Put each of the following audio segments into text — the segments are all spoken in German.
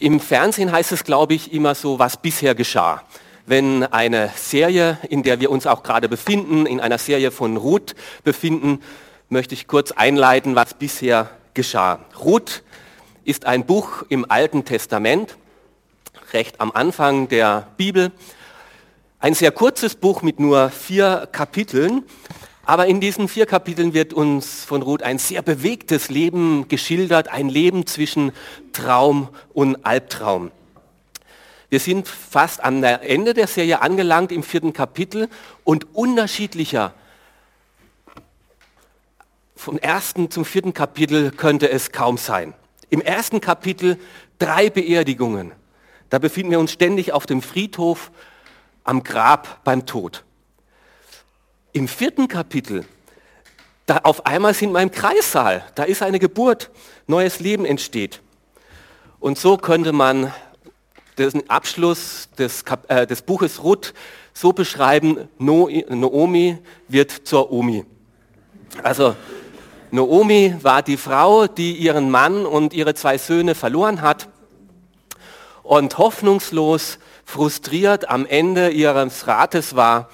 Im Fernsehen heißt es, glaube ich, immer so, was bisher geschah. Wenn eine Serie, in der wir uns auch gerade befinden, in einer Serie von Ruth befinden, möchte ich kurz einleiten, was bisher geschah. Ruth ist ein Buch im Alten Testament, recht am Anfang der Bibel. Ein sehr kurzes Buch mit nur vier Kapiteln, aber in diesen vier Kapiteln wird uns von Ruth ein sehr bewegtes Leben geschildert, ein Leben zwischen Traum und Albtraum. Wir sind fast am Ende der Serie angelangt im vierten Kapitel und unterschiedlicher vom ersten zum vierten Kapitel könnte es kaum sein. Im ersten Kapitel drei Beerdigungen. Da befinden wir uns ständig auf dem Friedhof am Grab beim Tod. Im vierten Kapitel, da auf einmal sind wir im Kreissaal, da ist eine Geburt, neues Leben entsteht. Und so könnte man den Abschluss des, äh, des Buches Ruth so beschreiben, Noomi wird zur Omi. Also Noomi war die Frau, die ihren Mann und ihre zwei Söhne verloren hat und hoffnungslos, frustriert am Ende ihres Rates war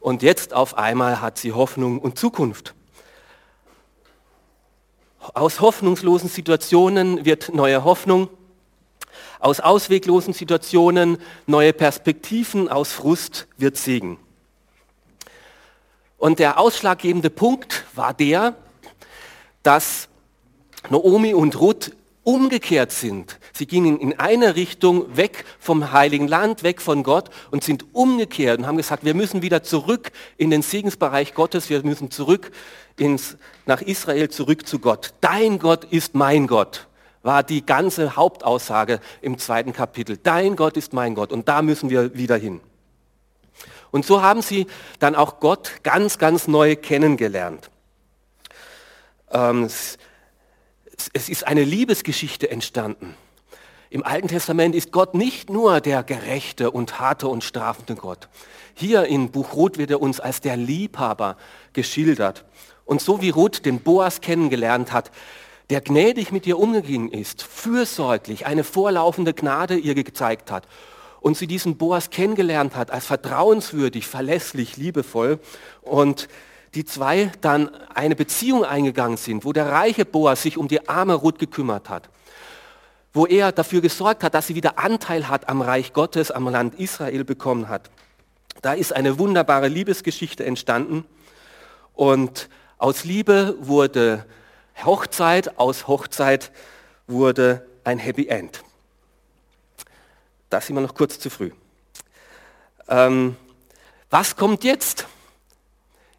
und jetzt auf einmal hat sie Hoffnung und Zukunft. Aus hoffnungslosen Situationen wird neue Hoffnung. Aus ausweglosen Situationen neue Perspektiven. Aus Frust wird Segen. Und der ausschlaggebende Punkt war der, dass Naomi und Ruth umgekehrt sind. Sie gingen in eine Richtung weg vom heiligen Land, weg von Gott und sind umgekehrt und haben gesagt, wir müssen wieder zurück in den Segensbereich Gottes, wir müssen zurück ins, nach Israel, zurück zu Gott. Dein Gott ist mein Gott, war die ganze Hauptaussage im zweiten Kapitel. Dein Gott ist mein Gott und da müssen wir wieder hin. Und so haben sie dann auch Gott ganz, ganz neu kennengelernt. Ähm, es ist eine Liebesgeschichte entstanden. Im Alten Testament ist Gott nicht nur der gerechte und harte und strafende Gott. Hier in Buch Ruth wird er uns als der Liebhaber geschildert. Und so wie Ruth den Boas kennengelernt hat, der gnädig mit ihr umgegangen ist, fürsorglich, eine vorlaufende Gnade ihr gezeigt hat und sie diesen Boas kennengelernt hat als vertrauenswürdig, verlässlich, liebevoll und die zwei dann eine Beziehung eingegangen sind, wo der reiche Boas sich um die arme Ruth gekümmert hat, wo er dafür gesorgt hat, dass sie wieder Anteil hat am Reich Gottes, am Land Israel bekommen hat. Da ist eine wunderbare Liebesgeschichte entstanden und aus Liebe wurde Hochzeit, aus Hochzeit wurde ein Happy End. Das sind wir noch kurz zu früh. Ähm, was kommt jetzt?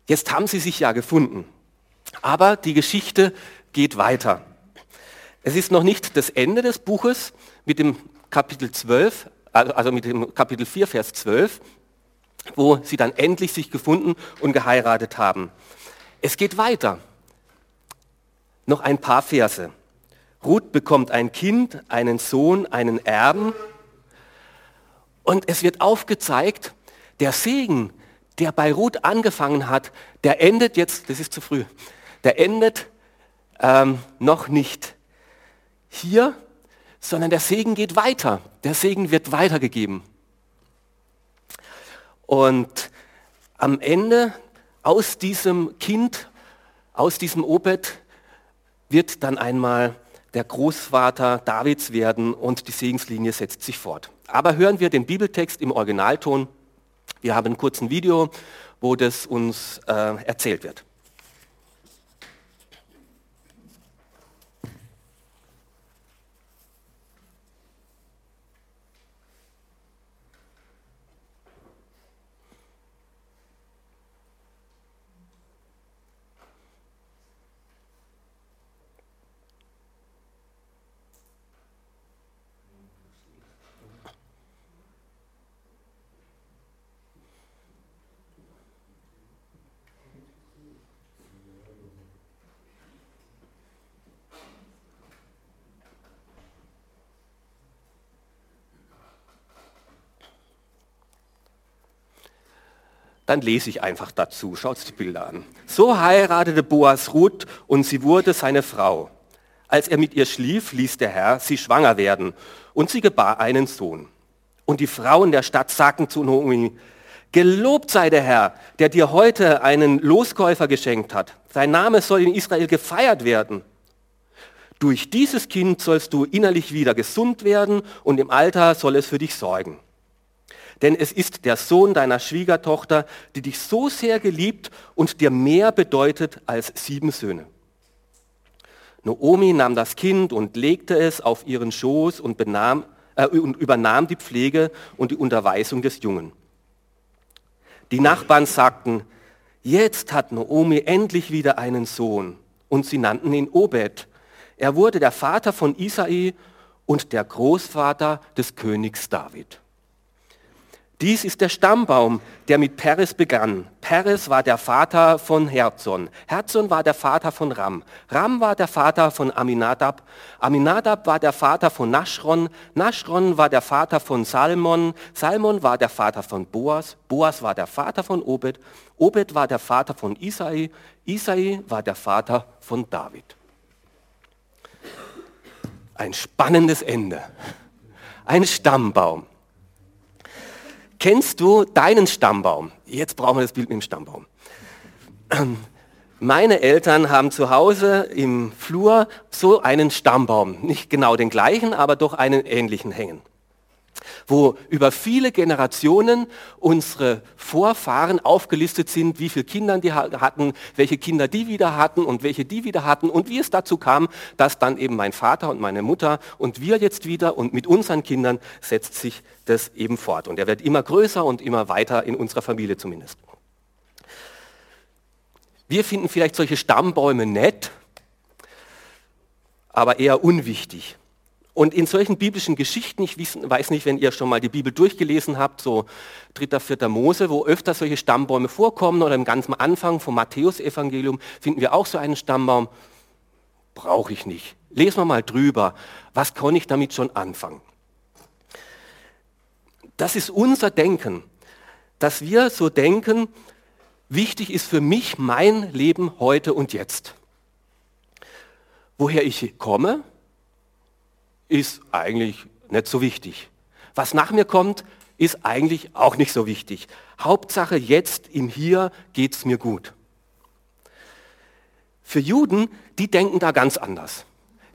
Jetzt haben sie sich ja gefunden. Aber die Geschichte geht weiter. Es ist noch nicht das Ende des Buches mit dem Kapitel 12, also mit dem Kapitel 4, Vers 12, wo sie dann endlich sich gefunden und geheiratet haben. Es geht weiter. Noch ein paar Verse. Ruth bekommt ein Kind, einen Sohn, einen Erben. Und es wird aufgezeigt, der Segen, der bei Ruth angefangen hat, der endet jetzt, das ist zu früh, der endet ähm, noch nicht hier, sondern der Segen geht weiter. Der Segen wird weitergegeben. Und am Ende aus diesem Kind, aus diesem Obed, wird dann einmal der Großvater Davids werden und die Segenslinie setzt sich fort. Aber hören wir den Bibeltext im Originalton. Wir haben ein kurzes Video, wo das uns äh, erzählt wird. Dann lese ich einfach dazu. Schaut die Bilder an. So heiratete Boas Ruth und sie wurde seine Frau. Als er mit ihr schlief, ließ der Herr sie schwanger werden und sie gebar einen Sohn. Und die Frauen der Stadt sagten zu Naomi, Gelobt sei der Herr, der dir heute einen Loskäufer geschenkt hat. Sein Name soll in Israel gefeiert werden. Durch dieses Kind sollst du innerlich wieder gesund werden und im Alter soll es für dich sorgen. Denn es ist der Sohn deiner Schwiegertochter, die dich so sehr geliebt und dir mehr bedeutet als sieben Söhne. Noomi nahm das Kind und legte es auf ihren Schoß und, benahm, äh, und übernahm die Pflege und die Unterweisung des Jungen. Die Nachbarn sagten, jetzt hat Noomi endlich wieder einen Sohn. Und sie nannten ihn Obed. Er wurde der Vater von Isai und der Großvater des Königs David. Dies ist der Stammbaum, der mit Peres begann. Peres war der Vater von Herzon. Herzon war der Vater von Ram. Ram war der Vater von Aminadab. Aminadab war der Vater von Naschron. Naschron war der Vater von Salmon. Salmon war der Vater von Boas. Boas war der Vater von Obed. Obed war der Vater von Isai. Isai war der Vater von David. Ein spannendes Ende. Ein Stammbaum. Kennst du deinen Stammbaum? Jetzt brauchen wir das Bild mit dem Stammbaum. Meine Eltern haben zu Hause im Flur so einen Stammbaum, nicht genau den gleichen, aber doch einen ähnlichen hängen wo über viele Generationen unsere Vorfahren aufgelistet sind, wie viele Kinder die hatten, welche Kinder die wieder hatten und welche die wieder hatten und wie es dazu kam, dass dann eben mein Vater und meine Mutter und wir jetzt wieder und mit unseren Kindern setzt sich das eben fort. Und er wird immer größer und immer weiter in unserer Familie zumindest. Wir finden vielleicht solche Stammbäume nett, aber eher unwichtig. Und in solchen biblischen Geschichten, ich weiß nicht, wenn ihr schon mal die Bibel durchgelesen habt, so dritter, vierter Mose, wo öfter solche Stammbäume vorkommen oder im ganzen Anfang vom Matthäusevangelium finden wir auch so einen Stammbaum. Brauche ich nicht. Lesen wir mal drüber. Was kann ich damit schon anfangen? Das ist unser Denken, dass wir so denken, wichtig ist für mich mein Leben heute und jetzt. Woher ich komme, ist eigentlich nicht so wichtig. Was nach mir kommt, ist eigentlich auch nicht so wichtig. Hauptsache jetzt im Hier geht es mir gut. Für Juden, die denken da ganz anders.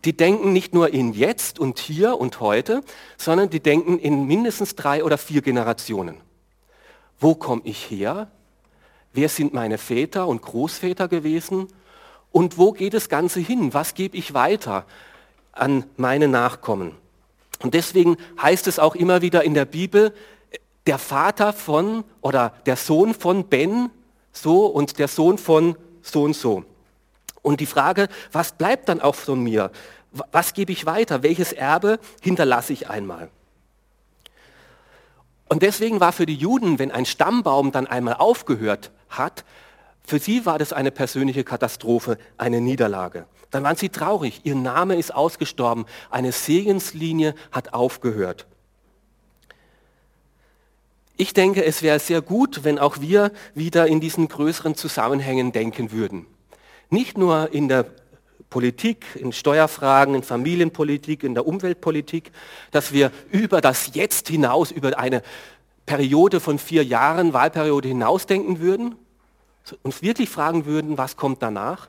Die denken nicht nur in jetzt und hier und heute, sondern die denken in mindestens drei oder vier Generationen. Wo komme ich her? Wer sind meine Väter und Großväter gewesen? Und wo geht das Ganze hin? Was gebe ich weiter? An meine Nachkommen. Und deswegen heißt es auch immer wieder in der Bibel, der Vater von oder der Sohn von Ben so und der Sohn von so und so. Und die Frage, was bleibt dann auch von mir? Was gebe ich weiter? Welches Erbe hinterlasse ich einmal? Und deswegen war für die Juden, wenn ein Stammbaum dann einmal aufgehört hat, für sie war das eine persönliche Katastrophe, eine Niederlage. Dann waren sie traurig. Ihr Name ist ausgestorben. Eine Segenslinie hat aufgehört. Ich denke, es wäre sehr gut, wenn auch wir wieder in diesen größeren Zusammenhängen denken würden. Nicht nur in der Politik, in Steuerfragen, in Familienpolitik, in der Umweltpolitik, dass wir über das Jetzt hinaus, über eine Periode von vier Jahren, Wahlperiode hinausdenken würden, uns wirklich fragen würden, was kommt danach,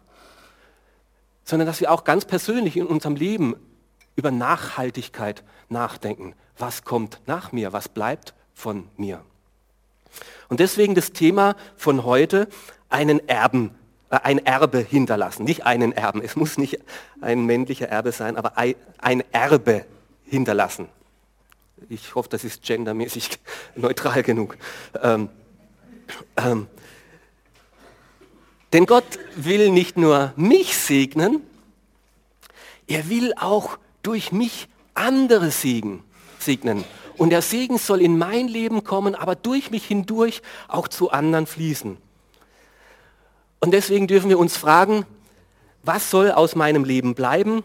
sondern dass wir auch ganz persönlich in unserem Leben über Nachhaltigkeit nachdenken. Was kommt nach mir? Was bleibt von mir? Und deswegen das Thema von heute, einen Erben, äh, ein Erbe hinterlassen. Nicht einen Erben, es muss nicht ein männlicher Erbe sein, aber ein Erbe hinterlassen. Ich hoffe, das ist gendermäßig neutral genug. Ähm, ähm, denn Gott will nicht nur mich segnen, er will auch durch mich andere segnen. Und der Segen soll in mein Leben kommen, aber durch mich hindurch auch zu anderen fließen. Und deswegen dürfen wir uns fragen, was soll aus meinem Leben bleiben?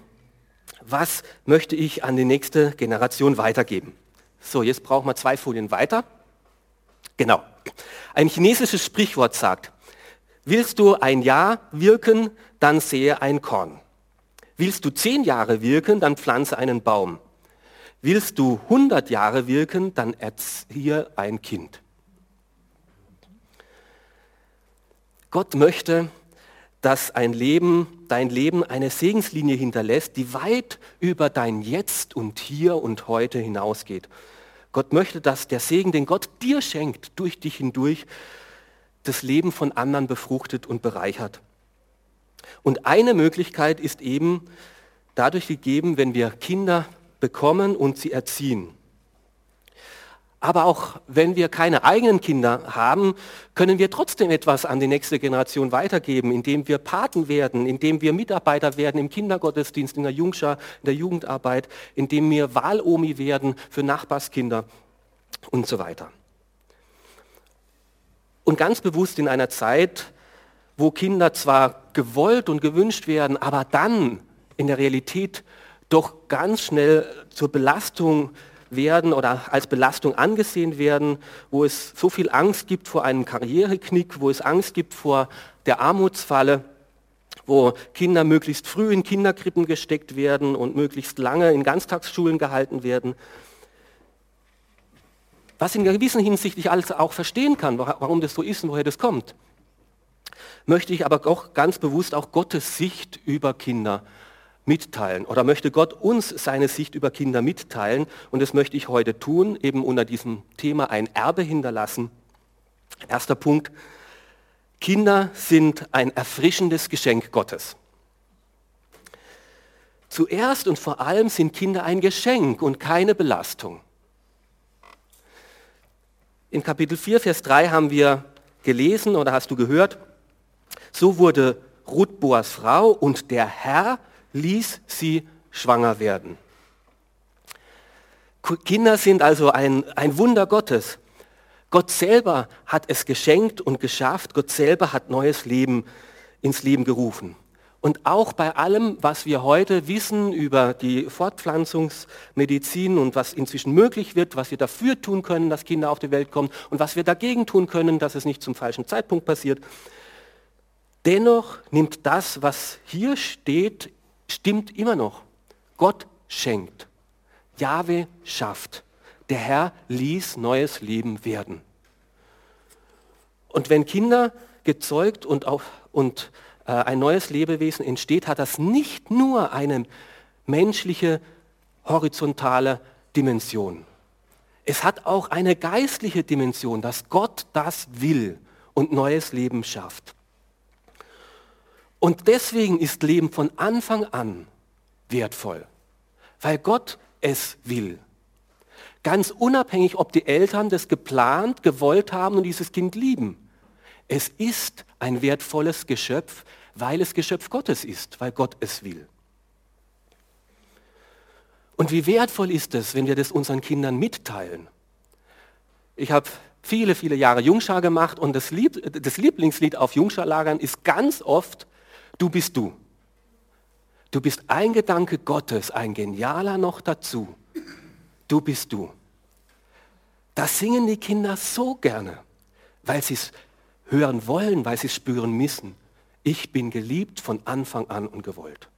Was möchte ich an die nächste Generation weitergeben? So, jetzt brauchen wir zwei Folien weiter. Genau. Ein chinesisches Sprichwort sagt, Willst du ein Jahr wirken, dann sehe ein Korn. Willst du zehn Jahre wirken, dann pflanze einen Baum. Willst du 100 Jahre wirken, dann erziehe ein Kind. Gott möchte, dass ein Leben, dein Leben eine Segenslinie hinterlässt, die weit über dein Jetzt und Hier und heute hinausgeht. Gott möchte, dass der Segen, den Gott dir schenkt, durch dich hindurch, das Leben von anderen befruchtet und bereichert. Und eine Möglichkeit ist eben dadurch gegeben, wenn wir Kinder bekommen und sie erziehen. Aber auch wenn wir keine eigenen Kinder haben, können wir trotzdem etwas an die nächste Generation weitergeben, indem wir Paten werden, indem wir Mitarbeiter werden im Kindergottesdienst, in der Jungschar, in der Jugendarbeit, indem wir Wahlomi werden für Nachbarskinder und so weiter. Und ganz bewusst in einer Zeit, wo Kinder zwar gewollt und gewünscht werden, aber dann in der Realität doch ganz schnell zur Belastung werden oder als Belastung angesehen werden, wo es so viel Angst gibt vor einem Karriereknick, wo es Angst gibt vor der Armutsfalle, wo Kinder möglichst früh in Kinderkrippen gesteckt werden und möglichst lange in Ganztagsschulen gehalten werden. Was in gewisser Hinsicht ich alles auch verstehen kann, warum das so ist und woher das kommt, möchte ich aber auch ganz bewusst auch Gottes Sicht über Kinder mitteilen oder möchte Gott uns seine Sicht über Kinder mitteilen und das möchte ich heute tun, eben unter diesem Thema ein Erbe hinterlassen. Erster Punkt, Kinder sind ein erfrischendes Geschenk Gottes. Zuerst und vor allem sind Kinder ein Geschenk und keine Belastung. In Kapitel 4, Vers 3 haben wir gelesen oder hast du gehört, so wurde Ruth Boas Frau und der Herr ließ sie schwanger werden. Kinder sind also ein, ein Wunder Gottes. Gott selber hat es geschenkt und geschafft. Gott selber hat neues Leben ins Leben gerufen. Und auch bei allem, was wir heute wissen über die Fortpflanzungsmedizin und was inzwischen möglich wird, was wir dafür tun können, dass Kinder auf die Welt kommen und was wir dagegen tun können, dass es nicht zum falschen Zeitpunkt passiert, dennoch nimmt das, was hier steht, stimmt immer noch. Gott schenkt. Jahwe schafft. Der Herr ließ neues Leben werden. Und wenn Kinder gezeugt und, auf, und äh, ein neues Lebewesen entsteht, hat das nicht nur eine menschliche, horizontale Dimension. Es hat auch eine geistliche Dimension, dass Gott das will und neues Leben schafft. Und deswegen ist Leben von Anfang an wertvoll, weil Gott es will. Ganz unabhängig, ob die Eltern das geplant, gewollt haben und dieses Kind lieben. Es ist ein wertvolles Geschöpf, weil es Geschöpf Gottes ist, weil Gott es will. Und wie wertvoll ist es, wenn wir das unseren Kindern mitteilen? Ich habe viele, viele Jahre Jungschar gemacht und das, Lieb, das Lieblingslied auf Jungscharlagern ist ganz oft Du bist du. Du bist ein Gedanke Gottes, ein genialer noch dazu. Du bist du. Das singen die Kinder so gerne, weil sie es hören wollen, weil sie spüren müssen. Ich bin geliebt von Anfang an und gewollt.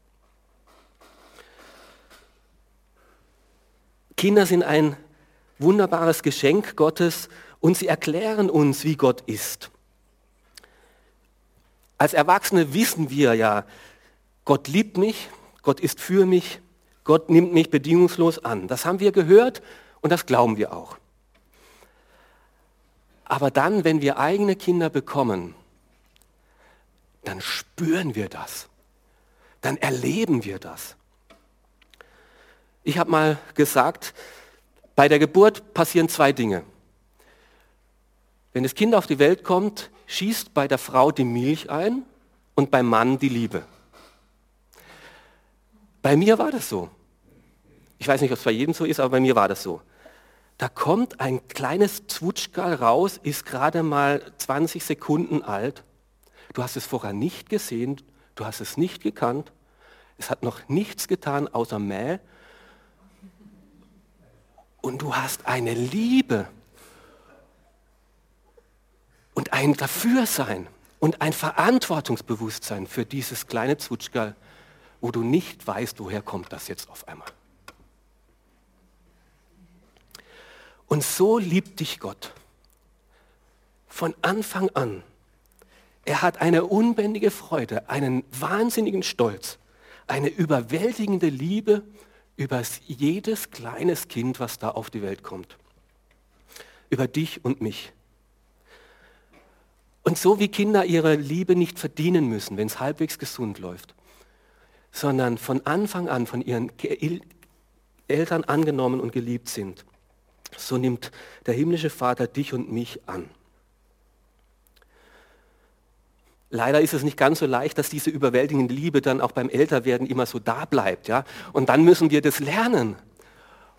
Kinder sind ein wunderbares Geschenk Gottes und sie erklären uns, wie Gott ist. Als Erwachsene wissen wir ja, Gott liebt mich, Gott ist für mich, Gott nimmt mich bedingungslos an. Das haben wir gehört und das glauben wir auch. Aber dann, wenn wir eigene Kinder bekommen, dann spüren wir das. Dann erleben wir das. Ich habe mal gesagt, bei der Geburt passieren zwei Dinge. Wenn das Kind auf die Welt kommt, schießt bei der Frau die Milch ein und beim Mann die Liebe. Bei mir war das so. Ich weiß nicht, ob es bei jedem so ist, aber bei mir war das so. Da kommt ein kleines Zwutschgal raus, ist gerade mal 20 Sekunden alt. Du hast es vorher nicht gesehen, du hast es nicht gekannt. Es hat noch nichts getan außer Mäh. Und du hast eine Liebe und ein Dafürsein und ein Verantwortungsbewusstsein für dieses kleine Zwutschgal. wo du nicht weißt, woher kommt das jetzt auf einmal. Und so liebt dich Gott. Von Anfang an. Er hat eine unbändige Freude, einen wahnsinnigen Stolz, eine überwältigende Liebe über jedes kleines Kind, was da auf die Welt kommt. Über dich und mich. Und so wie Kinder ihre Liebe nicht verdienen müssen, wenn es halbwegs gesund läuft, sondern von Anfang an von ihren Eltern angenommen und geliebt sind, so nimmt der himmlische Vater dich und mich an. Leider ist es nicht ganz so leicht, dass diese überwältigende Liebe dann auch beim Älterwerden immer so da bleibt. Ja? Und dann müssen wir das lernen.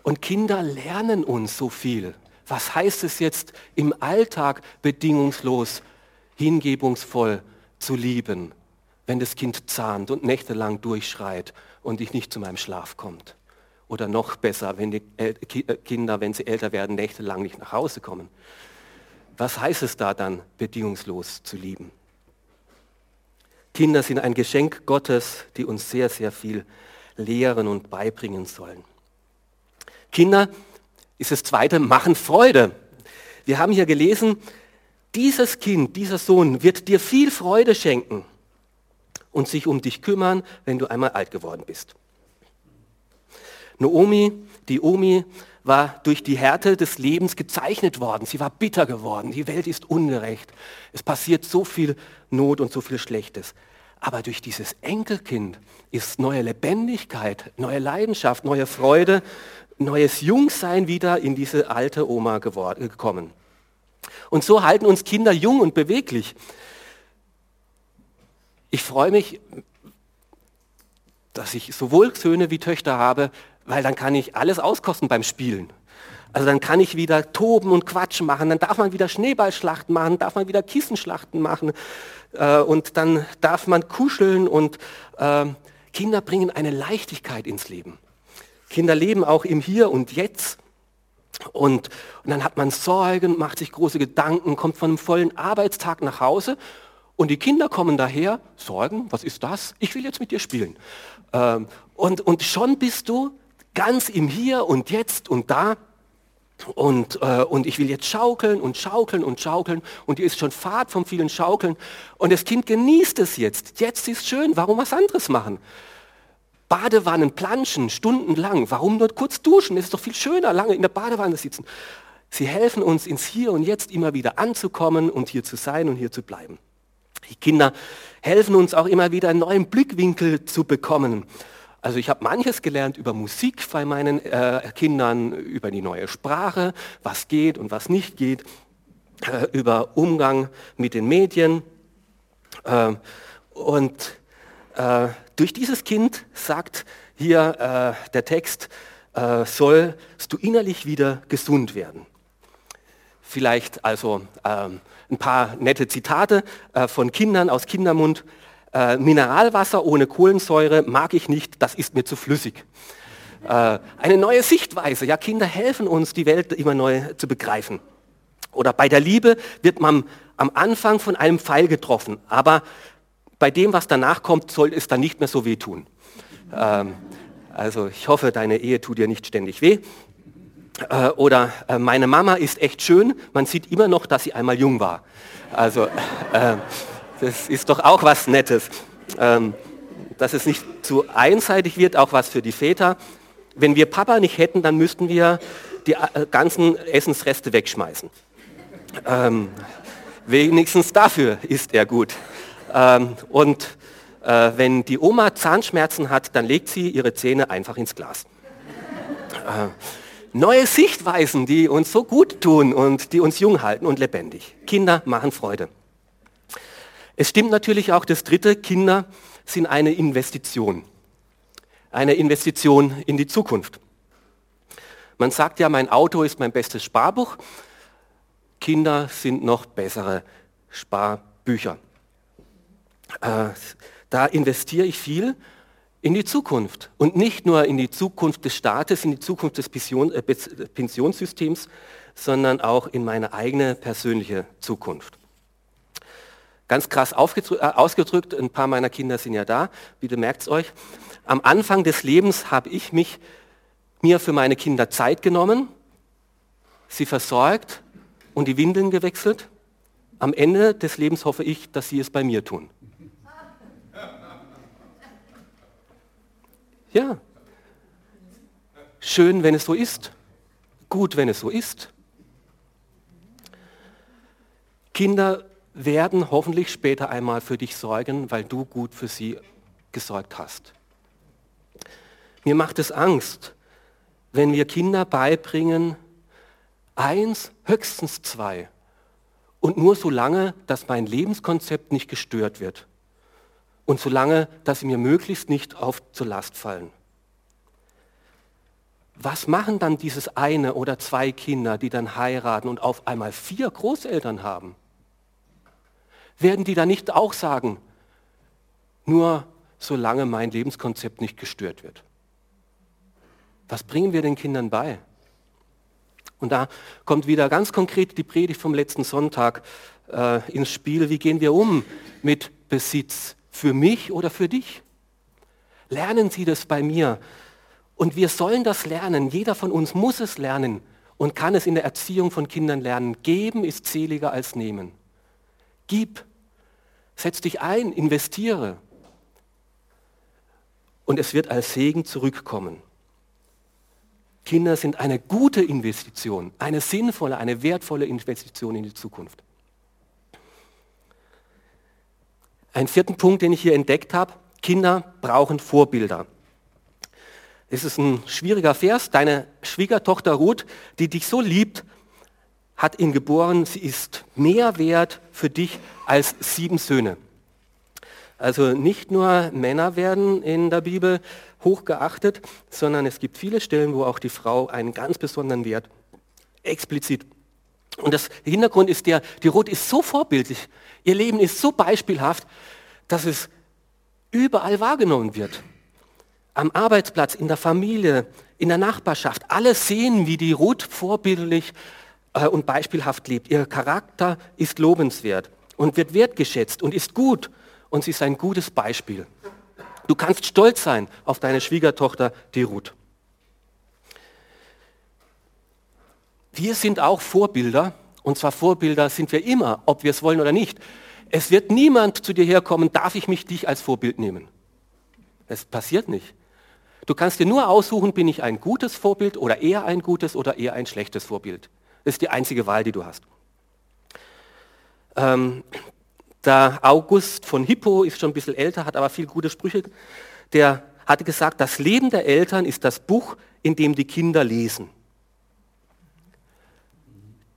Und Kinder lernen uns so viel. Was heißt es jetzt im Alltag bedingungslos, hingebungsvoll zu lieben, wenn das Kind zahnt und nächtelang durchschreit und ich nicht zu meinem Schlaf kommt? Oder noch besser, wenn die äh, Kinder, wenn sie älter werden, nächtelang nicht nach Hause kommen. Was heißt es da dann, bedingungslos zu lieben? Kinder sind ein Geschenk Gottes, die uns sehr, sehr viel lehren und beibringen sollen. Kinder, ist das zweite, machen Freude. Wir haben hier gelesen, dieses Kind, dieser Sohn wird dir viel Freude schenken und sich um dich kümmern, wenn du einmal alt geworden bist. Naomi, die Omi, war durch die Härte des Lebens gezeichnet worden. Sie war bitter geworden. Die Welt ist ungerecht. Es passiert so viel Not und so viel Schlechtes. Aber durch dieses Enkelkind ist neue Lebendigkeit, neue Leidenschaft, neue Freude, neues Jungsein wieder in diese alte Oma gekommen. Und so halten uns Kinder jung und beweglich. Ich freue mich, dass ich sowohl Söhne wie Töchter habe, weil dann kann ich alles auskosten beim Spielen. Also dann kann ich wieder toben und Quatschen machen, dann darf man wieder Schneeballschlachten machen, darf man wieder Kissenschlachten machen äh, und dann darf man kuscheln und äh, Kinder bringen eine Leichtigkeit ins Leben. Kinder leben auch im Hier und Jetzt. Und, und dann hat man Sorgen, macht sich große Gedanken, kommt von einem vollen Arbeitstag nach Hause und die Kinder kommen daher, Sorgen, was ist das? Ich will jetzt mit dir spielen. Ähm, und, und schon bist du ganz im Hier und Jetzt und da. Und, äh, und ich will jetzt schaukeln und schaukeln und schaukeln und dir ist schon Fahrt vom vielen Schaukeln und das Kind genießt es jetzt. Jetzt ist schön, warum was anderes machen? Badewannen planschen stundenlang, warum nur kurz duschen? Es ist doch viel schöner, lange in der Badewanne sitzen. Sie helfen uns ins Hier und Jetzt immer wieder anzukommen und hier zu sein und hier zu bleiben. Die Kinder helfen uns auch immer wieder einen neuen Blickwinkel zu bekommen also ich habe manches gelernt über Musik bei meinen äh, Kindern, über die neue Sprache, was geht und was nicht geht, äh, über Umgang mit den Medien. Äh, und äh, durch dieses Kind sagt hier äh, der Text, äh, sollst du innerlich wieder gesund werden. Vielleicht also ähm, ein paar nette Zitate von Kindern aus Kindermund. Äh, Mineralwasser ohne Kohlensäure mag ich nicht, das ist mir zu flüssig. Äh, eine neue Sichtweise, ja, Kinder helfen uns, die Welt immer neu zu begreifen. Oder bei der Liebe wird man am Anfang von einem Pfeil getroffen, aber bei dem, was danach kommt, soll es dann nicht mehr so wehtun. Ähm, also ich hoffe, deine Ehe tut dir nicht ständig weh. Äh, oder äh, meine Mama ist echt schön, man sieht immer noch, dass sie einmal jung war. Also äh, das ist doch auch was Nettes. Ähm, dass es nicht zu einseitig wird, auch was für die Väter. Wenn wir Papa nicht hätten, dann müssten wir die äh, ganzen Essensreste wegschmeißen. Ähm, wenigstens dafür ist er gut. Ähm, und äh, wenn die Oma Zahnschmerzen hat, dann legt sie ihre Zähne einfach ins Glas. Äh, neue Sichtweisen, die uns so gut tun und die uns jung halten und lebendig. Kinder machen Freude. Es stimmt natürlich auch das dritte, Kinder sind eine Investition. Eine Investition in die Zukunft. Man sagt ja, mein Auto ist mein bestes Sparbuch. Kinder sind noch bessere Sparbücher. Äh, da investiere ich viel in die Zukunft. Und nicht nur in die Zukunft des Staates, in die Zukunft des äh, Pensionssystems, sondern auch in meine eigene persönliche Zukunft. Ganz krass äh, ausgedrückt, ein paar meiner Kinder sind ja da, bitte merkt es euch. Am Anfang des Lebens habe ich mich mir für meine Kinder Zeit genommen, sie versorgt und die Windeln gewechselt. Am Ende des Lebens hoffe ich, dass sie es bei mir tun. Ja. Schön, wenn es so ist. Gut, wenn es so ist. Kinder werden hoffentlich später einmal für dich sorgen, weil du gut für sie gesorgt hast. Mir macht es Angst, wenn wir Kinder beibringen, eins, höchstens zwei. Und nur so lange, dass mein Lebenskonzept nicht gestört wird. Und so lange, dass sie mir möglichst nicht auf zur Last fallen. Was machen dann dieses eine oder zwei Kinder, die dann heiraten und auf einmal vier Großeltern haben? Werden die dann nicht auch sagen, nur solange mein Lebenskonzept nicht gestört wird? Was bringen wir den Kindern bei? Und da kommt wieder ganz konkret die Predigt vom letzten Sonntag äh, ins Spiel. Wie gehen wir um mit Besitz? Für mich oder für dich? Lernen Sie das bei mir. Und wir sollen das lernen. Jeder von uns muss es lernen und kann es in der Erziehung von Kindern lernen. Geben ist seliger als nehmen. Gib. Setz dich ein, investiere. Und es wird als Segen zurückkommen. Kinder sind eine gute Investition, eine sinnvolle, eine wertvolle Investition in die Zukunft. Ein vierten Punkt, den ich hier entdeckt habe, Kinder brauchen Vorbilder. Es ist ein schwieriger Vers. Deine Schwiegertochter Ruth, die dich so liebt, hat ihn geboren. Sie ist mehr wert für dich als sieben Söhne. Also nicht nur Männer werden in der Bibel hochgeachtet, sondern es gibt viele Stellen, wo auch die Frau einen ganz besonderen Wert explizit. Und das Hintergrund ist der, die Ruth ist so vorbildlich, ihr Leben ist so beispielhaft, dass es überall wahrgenommen wird. Am Arbeitsplatz, in der Familie, in der Nachbarschaft. Alle sehen, wie die Ruth vorbildlich und beispielhaft lebt. Ihr Charakter ist lobenswert und wird wertgeschätzt und ist gut und sie ist ein gutes Beispiel. Du kannst stolz sein auf deine Schwiegertochter, die Ruth. Wir sind auch Vorbilder, und zwar Vorbilder sind wir immer, ob wir es wollen oder nicht. Es wird niemand zu dir herkommen, darf ich mich dich als Vorbild nehmen. Es passiert nicht. Du kannst dir nur aussuchen, bin ich ein gutes Vorbild oder eher ein gutes oder eher ein schlechtes Vorbild. Ist die einzige Wahl, die du hast. Ähm, der August von Hippo ist schon ein bisschen älter, hat aber viele gute Sprüche. Der hatte gesagt, das Leben der Eltern ist das Buch, in dem die Kinder lesen.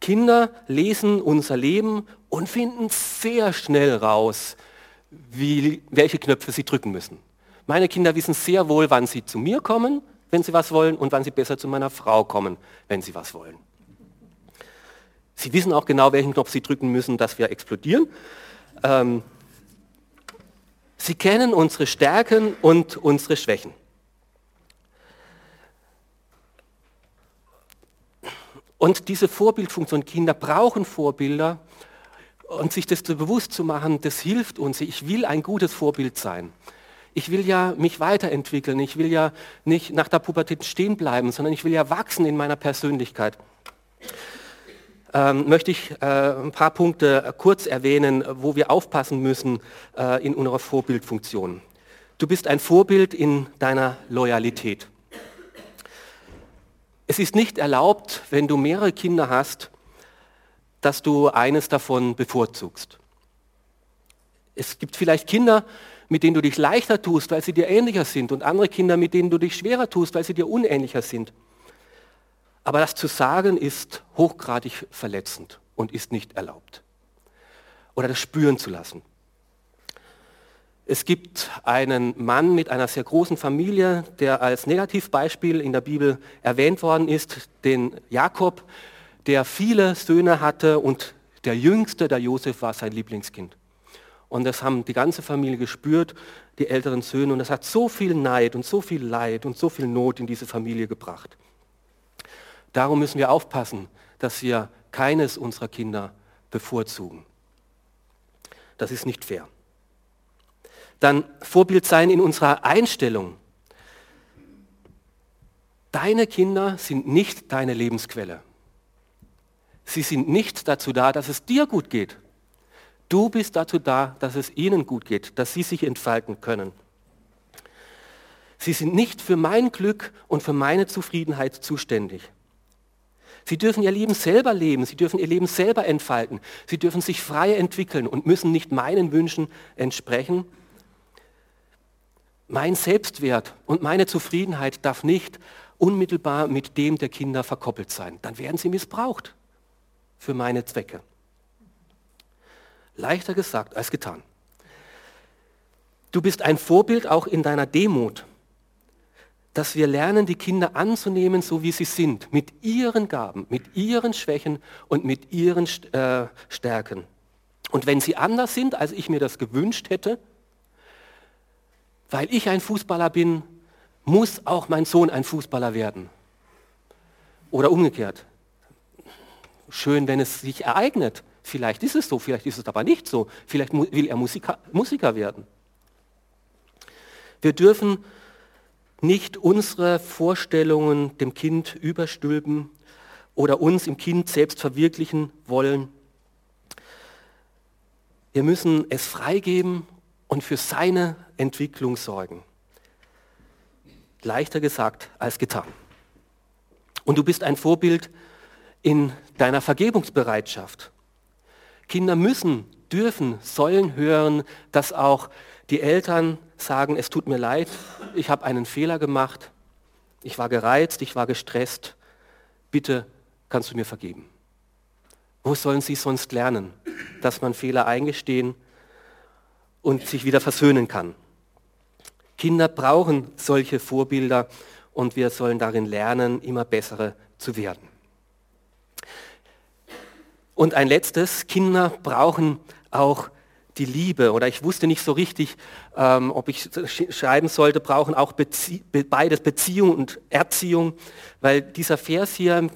Kinder lesen unser Leben und finden sehr schnell raus, wie, welche Knöpfe sie drücken müssen. Meine Kinder wissen sehr wohl, wann sie zu mir kommen, wenn sie was wollen, und wann sie besser zu meiner Frau kommen, wenn sie was wollen. Sie wissen auch genau, welchen Knopf sie drücken müssen, dass wir explodieren. Ähm, sie kennen unsere Stärken und unsere Schwächen. Und diese Vorbildfunktion, Kinder brauchen Vorbilder und sich das bewusst zu machen, das hilft uns. Ich will ein gutes Vorbild sein. Ich will ja mich weiterentwickeln. Ich will ja nicht nach der Pubertät stehen bleiben, sondern ich will ja wachsen in meiner Persönlichkeit ähm, möchte ich äh, ein paar Punkte kurz erwähnen, wo wir aufpassen müssen äh, in unserer Vorbildfunktion. Du bist ein Vorbild in deiner Loyalität. Es ist nicht erlaubt, wenn du mehrere Kinder hast, dass du eines davon bevorzugst. Es gibt vielleicht Kinder, mit denen du dich leichter tust, weil sie dir ähnlicher sind und andere Kinder, mit denen du dich schwerer tust, weil sie dir unähnlicher sind. Aber das zu sagen ist hochgradig verletzend und ist nicht erlaubt. Oder das spüren zu lassen. Es gibt einen Mann mit einer sehr großen Familie, der als Negativbeispiel in der Bibel erwähnt worden ist, den Jakob, der viele Söhne hatte und der jüngste, der Josef, war sein Lieblingskind. Und das haben die ganze Familie gespürt, die älteren Söhne. Und das hat so viel Neid und so viel Leid und so viel Not in diese Familie gebracht. Darum müssen wir aufpassen, dass wir keines unserer Kinder bevorzugen. Das ist nicht fair. Dann Vorbild sein in unserer Einstellung. Deine Kinder sind nicht deine Lebensquelle. Sie sind nicht dazu da, dass es dir gut geht. Du bist dazu da, dass es ihnen gut geht, dass sie sich entfalten können. Sie sind nicht für mein Glück und für meine Zufriedenheit zuständig. Sie dürfen ihr Leben selber leben, sie dürfen ihr Leben selber entfalten, sie dürfen sich frei entwickeln und müssen nicht meinen Wünschen entsprechen. Mein Selbstwert und meine Zufriedenheit darf nicht unmittelbar mit dem der Kinder verkoppelt sein. Dann werden sie missbraucht für meine Zwecke. Leichter gesagt als getan. Du bist ein Vorbild auch in deiner Demut, dass wir lernen, die Kinder anzunehmen, so wie sie sind, mit ihren Gaben, mit ihren Schwächen und mit ihren äh, Stärken. Und wenn sie anders sind, als ich mir das gewünscht hätte, weil ich ein Fußballer bin, muss auch mein Sohn ein Fußballer werden. Oder umgekehrt. Schön, wenn es sich ereignet. Vielleicht ist es so, vielleicht ist es aber nicht so. Vielleicht will er Musiker, Musiker werden. Wir dürfen nicht unsere Vorstellungen dem Kind überstülpen oder uns im Kind selbst verwirklichen wollen. Wir müssen es freigeben und für seine Entwicklung sorgen. Leichter gesagt als getan. Und du bist ein Vorbild in deiner Vergebungsbereitschaft. Kinder müssen, dürfen, sollen hören, dass auch die Eltern sagen, es tut mir leid, ich habe einen Fehler gemacht, ich war gereizt, ich war gestresst, bitte kannst du mir vergeben. Wo sollen sie sonst lernen, dass man Fehler eingestehen und sich wieder versöhnen kann? Kinder brauchen solche Vorbilder und wir sollen darin lernen, immer bessere zu werden. Und ein letztes, Kinder brauchen auch die Liebe. Oder ich wusste nicht so richtig, ähm, ob ich schreiben sollte, brauchen auch Bezie beides Beziehung und Erziehung, weil dieser Vers hier,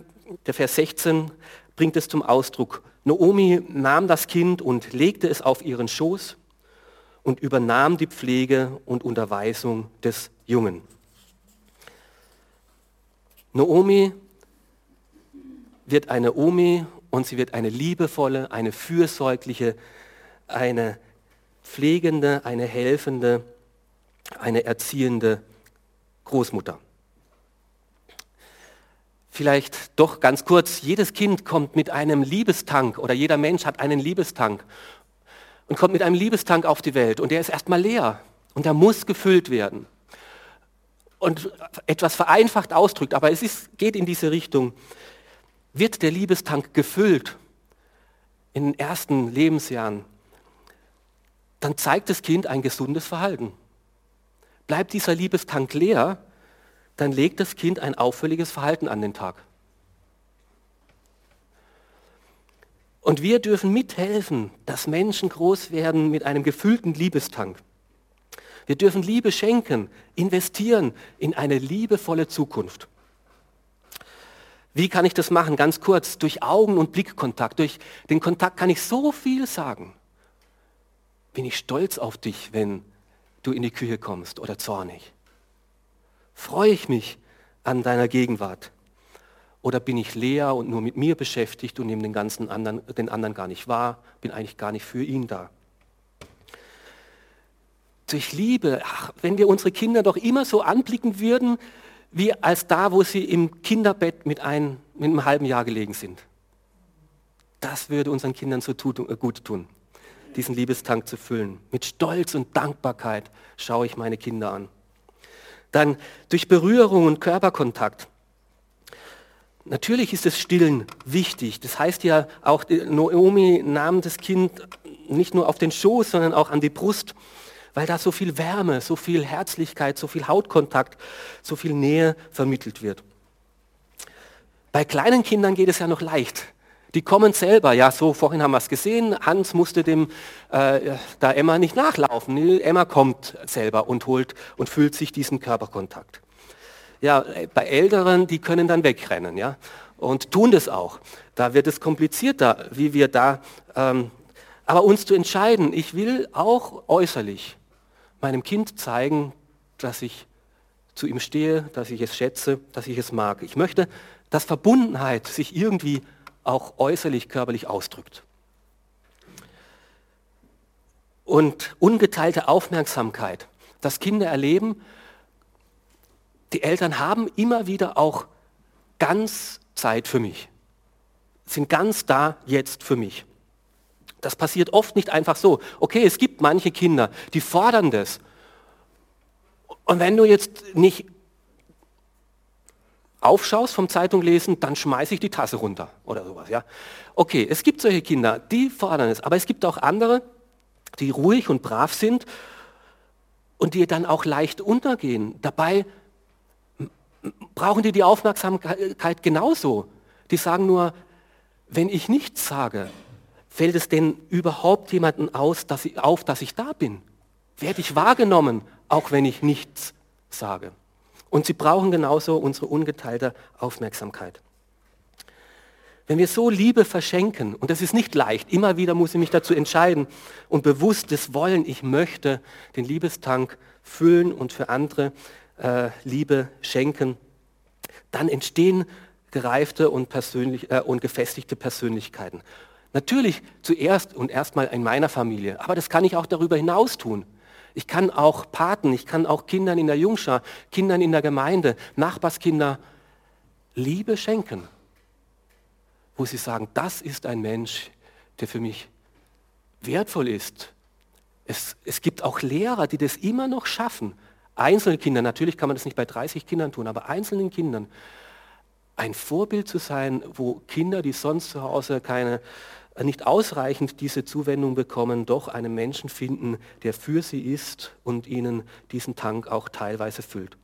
der Vers 16, bringt es zum Ausdruck. Naomi nahm das Kind und legte es auf ihren Schoß und übernahm die Pflege und Unterweisung des Jungen. Naomi wird eine Omi und sie wird eine liebevolle, eine fürsorgliche, eine pflegende, eine helfende, eine erziehende Großmutter. Vielleicht doch ganz kurz, jedes Kind kommt mit einem Liebestank oder jeder Mensch hat einen Liebestank und kommt mit einem Liebestank auf die Welt und der ist erstmal leer und der muss gefüllt werden. Und etwas vereinfacht ausdrückt, aber es ist, geht in diese Richtung. Wird der Liebestank gefüllt in den ersten Lebensjahren, dann zeigt das Kind ein gesundes Verhalten. Bleibt dieser Liebestank leer, dann legt das Kind ein auffälliges Verhalten an den Tag. Und wir dürfen mithelfen, dass Menschen groß werden mit einem gefüllten Liebestank. Wir dürfen Liebe schenken, investieren in eine liebevolle Zukunft. Wie kann ich das machen? Ganz kurz, durch Augen- und Blickkontakt. Durch den Kontakt kann ich so viel sagen. Bin ich stolz auf dich, wenn du in die Küche kommst oder zornig? Freue ich mich an deiner Gegenwart? Oder bin ich leer und nur mit mir beschäftigt und nehme den ganzen anderen, den anderen gar nicht wahr, bin eigentlich gar nicht für ihn da? Durch Liebe, ach, wenn wir unsere Kinder doch immer so anblicken würden, wie als da, wo sie im Kinderbett mit, ein, mit einem halben Jahr gelegen sind. Das würde unseren Kindern so äh, gut tun, diesen Liebestank zu füllen. Mit Stolz und Dankbarkeit schaue ich meine Kinder an. Dann durch Berührung und Körperkontakt. Natürlich ist das Stillen wichtig. Das heißt ja auch, Naomi nahm das Kind nicht nur auf den Schoß, sondern auch an die Brust weil da so viel Wärme, so viel Herzlichkeit, so viel Hautkontakt, so viel Nähe vermittelt wird. Bei kleinen Kindern geht es ja noch leicht. Die kommen selber, ja, so vorhin haben wir es gesehen, Hans musste dem äh, da Emma nicht nachlaufen. Emma kommt selber und holt und fühlt sich diesen Körperkontakt. Ja, bei Älteren, die können dann wegrennen, ja, und tun das auch. Da wird es komplizierter, wie wir da, ähm, aber uns zu entscheiden, ich will auch äußerlich meinem Kind zeigen, dass ich zu ihm stehe, dass ich es schätze, dass ich es mag. Ich möchte, dass Verbundenheit sich irgendwie auch äußerlich, körperlich ausdrückt. Und ungeteilte Aufmerksamkeit, dass Kinder erleben, die Eltern haben immer wieder auch ganz Zeit für mich, sind ganz da jetzt für mich. Das passiert oft nicht einfach so. Okay, es gibt manche Kinder, die fordern das. Und wenn du jetzt nicht aufschaust vom Zeitung lesen, dann schmeiße ich die Tasse runter oder sowas. Ja? Okay, es gibt solche Kinder, die fordern es, aber es gibt auch andere, die ruhig und brav sind und die dann auch leicht untergehen. Dabei brauchen die die Aufmerksamkeit genauso. Die sagen nur, wenn ich nichts sage, fällt es denn überhaupt jemanden aus, dass ich, auf, dass ich da bin? Werde ich wahrgenommen, auch wenn ich nichts sage? Und sie brauchen genauso unsere ungeteilte Aufmerksamkeit. Wenn wir so Liebe verschenken, und das ist nicht leicht, immer wieder muss ich mich dazu entscheiden und bewusstes Wollen, ich möchte den Liebestank füllen und für andere äh, Liebe schenken, dann entstehen gereifte und, persönlich, äh, und gefestigte Persönlichkeiten. Natürlich zuerst und erstmal in meiner Familie, aber das kann ich auch darüber hinaus tun. Ich kann auch Paten, ich kann auch Kindern in der Jungschar, Kindern in der Gemeinde, Nachbarskinder Liebe schenken, wo sie sagen, das ist ein Mensch, der für mich wertvoll ist. Es, es gibt auch Lehrer, die das immer noch schaffen, einzelnen Kindern, natürlich kann man das nicht bei 30 Kindern tun, aber einzelnen Kindern ein Vorbild zu sein, wo Kinder, die sonst zu Hause keine, nicht ausreichend diese Zuwendung bekommen, doch einen Menschen finden, der für sie ist und ihnen diesen Tank auch teilweise füllt.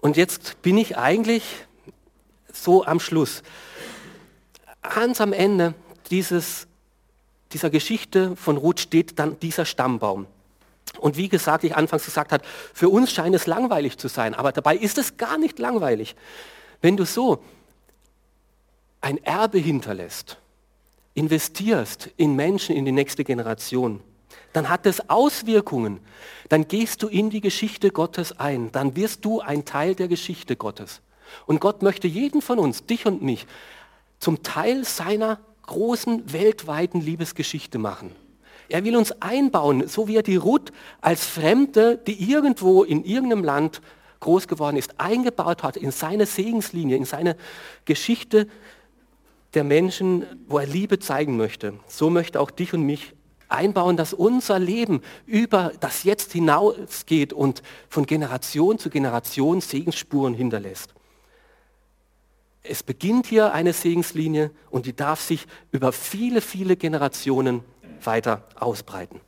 Und jetzt bin ich eigentlich so am Schluss. Ganz am Ende dieses dieser Geschichte von Ruth steht dann dieser Stammbaum. Und wie gesagt, ich anfangs gesagt habe, für uns scheint es langweilig zu sein, aber dabei ist es gar nicht langweilig. Wenn du so ein Erbe hinterlässt, investierst in Menschen, in die nächste Generation, dann hat es Auswirkungen. Dann gehst du in die Geschichte Gottes ein. Dann wirst du ein Teil der Geschichte Gottes. Und Gott möchte jeden von uns, dich und mich, zum Teil seiner großen weltweiten Liebesgeschichte machen. Er will uns einbauen, so wie er die Ruth als Fremde, die irgendwo in irgendeinem Land groß geworden ist, eingebaut hat in seine Segenslinie, in seine Geschichte der Menschen, wo er Liebe zeigen möchte. So möchte auch dich und mich einbauen, dass unser Leben über das Jetzt hinausgeht und von Generation zu Generation Segensspuren hinterlässt. Es beginnt hier eine Segenslinie und die darf sich über viele, viele Generationen weiter ausbreiten.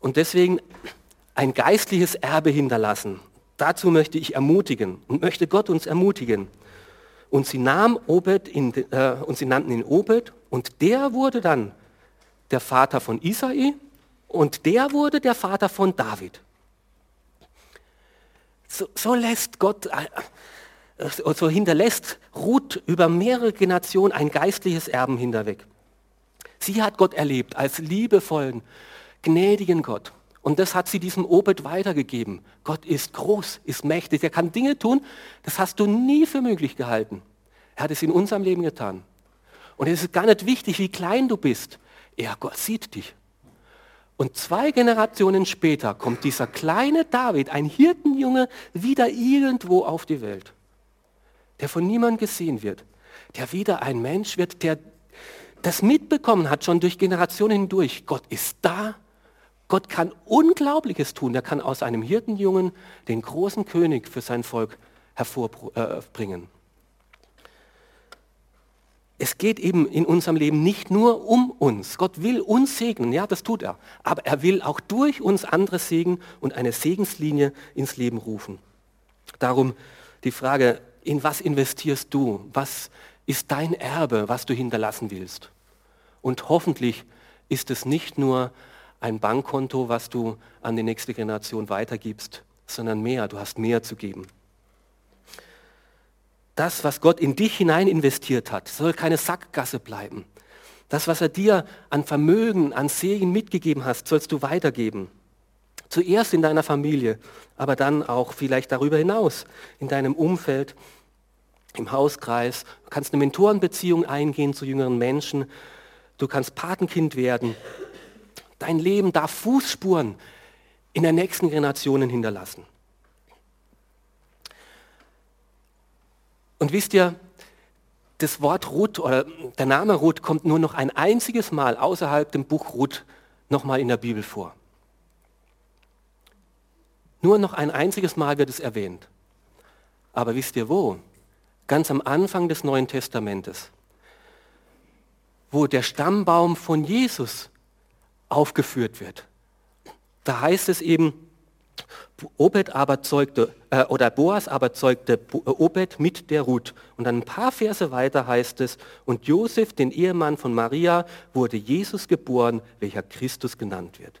Und deswegen ein geistliches Erbe hinterlassen. Dazu möchte ich ermutigen und möchte Gott uns ermutigen. Und sie, nahm Obed in, äh, und sie nannten ihn Obed und der wurde dann der Vater von Isai und der wurde der Vater von David. So, so lässt Gott, äh, so hinterlässt Ruth über mehrere Generationen ein geistliches Erben hinterweg. Sie hat Gott erlebt als liebevollen, gnädigen Gott. Und das hat sie diesem Obed weitergegeben. Gott ist groß, ist mächtig, er kann Dinge tun, das hast du nie für möglich gehalten. Er hat es in unserem Leben getan. Und es ist gar nicht wichtig, wie klein du bist. Er, Gott sieht dich. Und zwei Generationen später kommt dieser kleine David, ein Hirtenjunge, wieder irgendwo auf die Welt, der von niemandem gesehen wird, der wieder ein Mensch wird, der das mitbekommen hat, schon durch Generationen hindurch. Gott ist da, Gott kann Unglaubliches tun, er kann aus einem Hirtenjungen den großen König für sein Volk hervorbringen es geht eben in unserem Leben nicht nur um uns. Gott will uns segnen, ja, das tut er. Aber er will auch durch uns andere segnen und eine Segenslinie ins Leben rufen. Darum die Frage, in was investierst du? Was ist dein Erbe, was du hinterlassen willst? Und hoffentlich ist es nicht nur ein Bankkonto, was du an die nächste Generation weitergibst, sondern mehr, du hast mehr zu geben das, was Gott in dich hinein investiert hat, soll keine Sackgasse bleiben. Das, was er dir an Vermögen, an Segen mitgegeben hast, sollst du weitergeben. Zuerst in deiner Familie, aber dann auch vielleicht darüber hinaus, in deinem Umfeld, im Hauskreis. Du kannst eine Mentorenbeziehung eingehen zu jüngeren Menschen. Du kannst Patenkind werden. Dein Leben darf Fußspuren in der nächsten Generationen hinterlassen. Und wisst ihr, das Wort Ruth oder der Name Ruth kommt nur noch ein einziges Mal außerhalb dem Buch Ruth nochmal in der Bibel vor. Nur noch ein einziges Mal wird es erwähnt. Aber wisst ihr wo? Ganz am Anfang des Neuen Testamentes, wo der Stammbaum von Jesus aufgeführt wird. Da heißt es eben, Obed aber zeugte, äh, oder Boas aber zeugte äh, Obed mit der Ruth. Und dann ein paar Verse weiter heißt es, und Josef, den Ehemann von Maria, wurde Jesus geboren, welcher Christus genannt wird.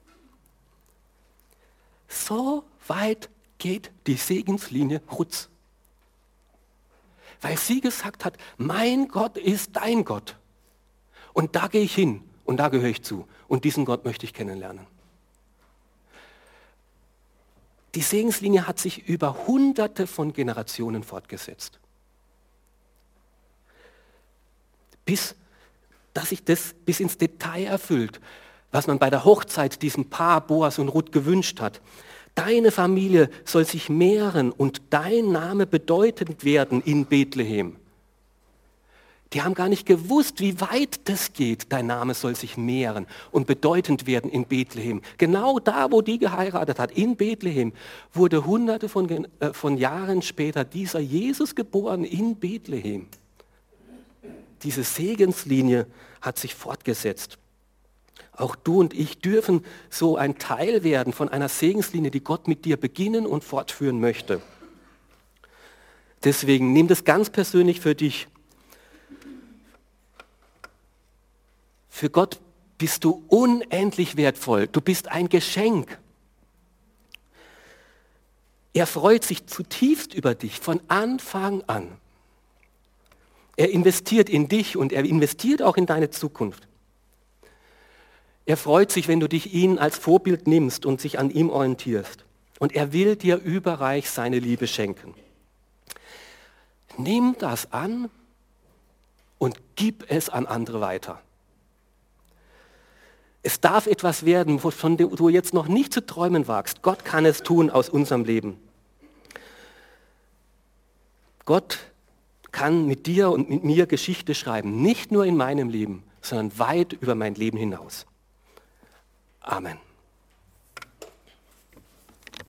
So weit geht die Segenslinie Ruths. Weil sie gesagt hat, mein Gott ist dein Gott. Und da gehe ich hin und da gehöre ich zu. Und diesen Gott möchte ich kennenlernen. Die Segenslinie hat sich über hunderte von Generationen fortgesetzt. Bis, dass sich das bis ins Detail erfüllt, was man bei der Hochzeit diesem Paar Boas und Ruth gewünscht hat. Deine Familie soll sich mehren und dein Name bedeutend werden in Bethlehem. Die haben gar nicht gewusst, wie weit das geht. Dein Name soll sich mehren und bedeutend werden in Bethlehem. Genau da, wo die geheiratet hat, in Bethlehem, wurde hunderte von, äh, von Jahren später dieser Jesus geboren in Bethlehem. Diese Segenslinie hat sich fortgesetzt. Auch du und ich dürfen so ein Teil werden von einer Segenslinie, die Gott mit dir beginnen und fortführen möchte. Deswegen nimm das ganz persönlich für dich Für Gott bist du unendlich wertvoll. Du bist ein Geschenk. Er freut sich zutiefst über dich von Anfang an. Er investiert in dich und er investiert auch in deine Zukunft. Er freut sich, wenn du dich ihn als Vorbild nimmst und sich an ihm orientierst. Und er will dir überreich seine Liebe schenken. Nimm das an und gib es an andere weiter. Es darf etwas werden, von dem du jetzt noch nicht zu träumen wagst. Gott kann es tun aus unserem Leben. Gott kann mit dir und mit mir Geschichte schreiben, nicht nur in meinem Leben, sondern weit über mein Leben hinaus. Amen.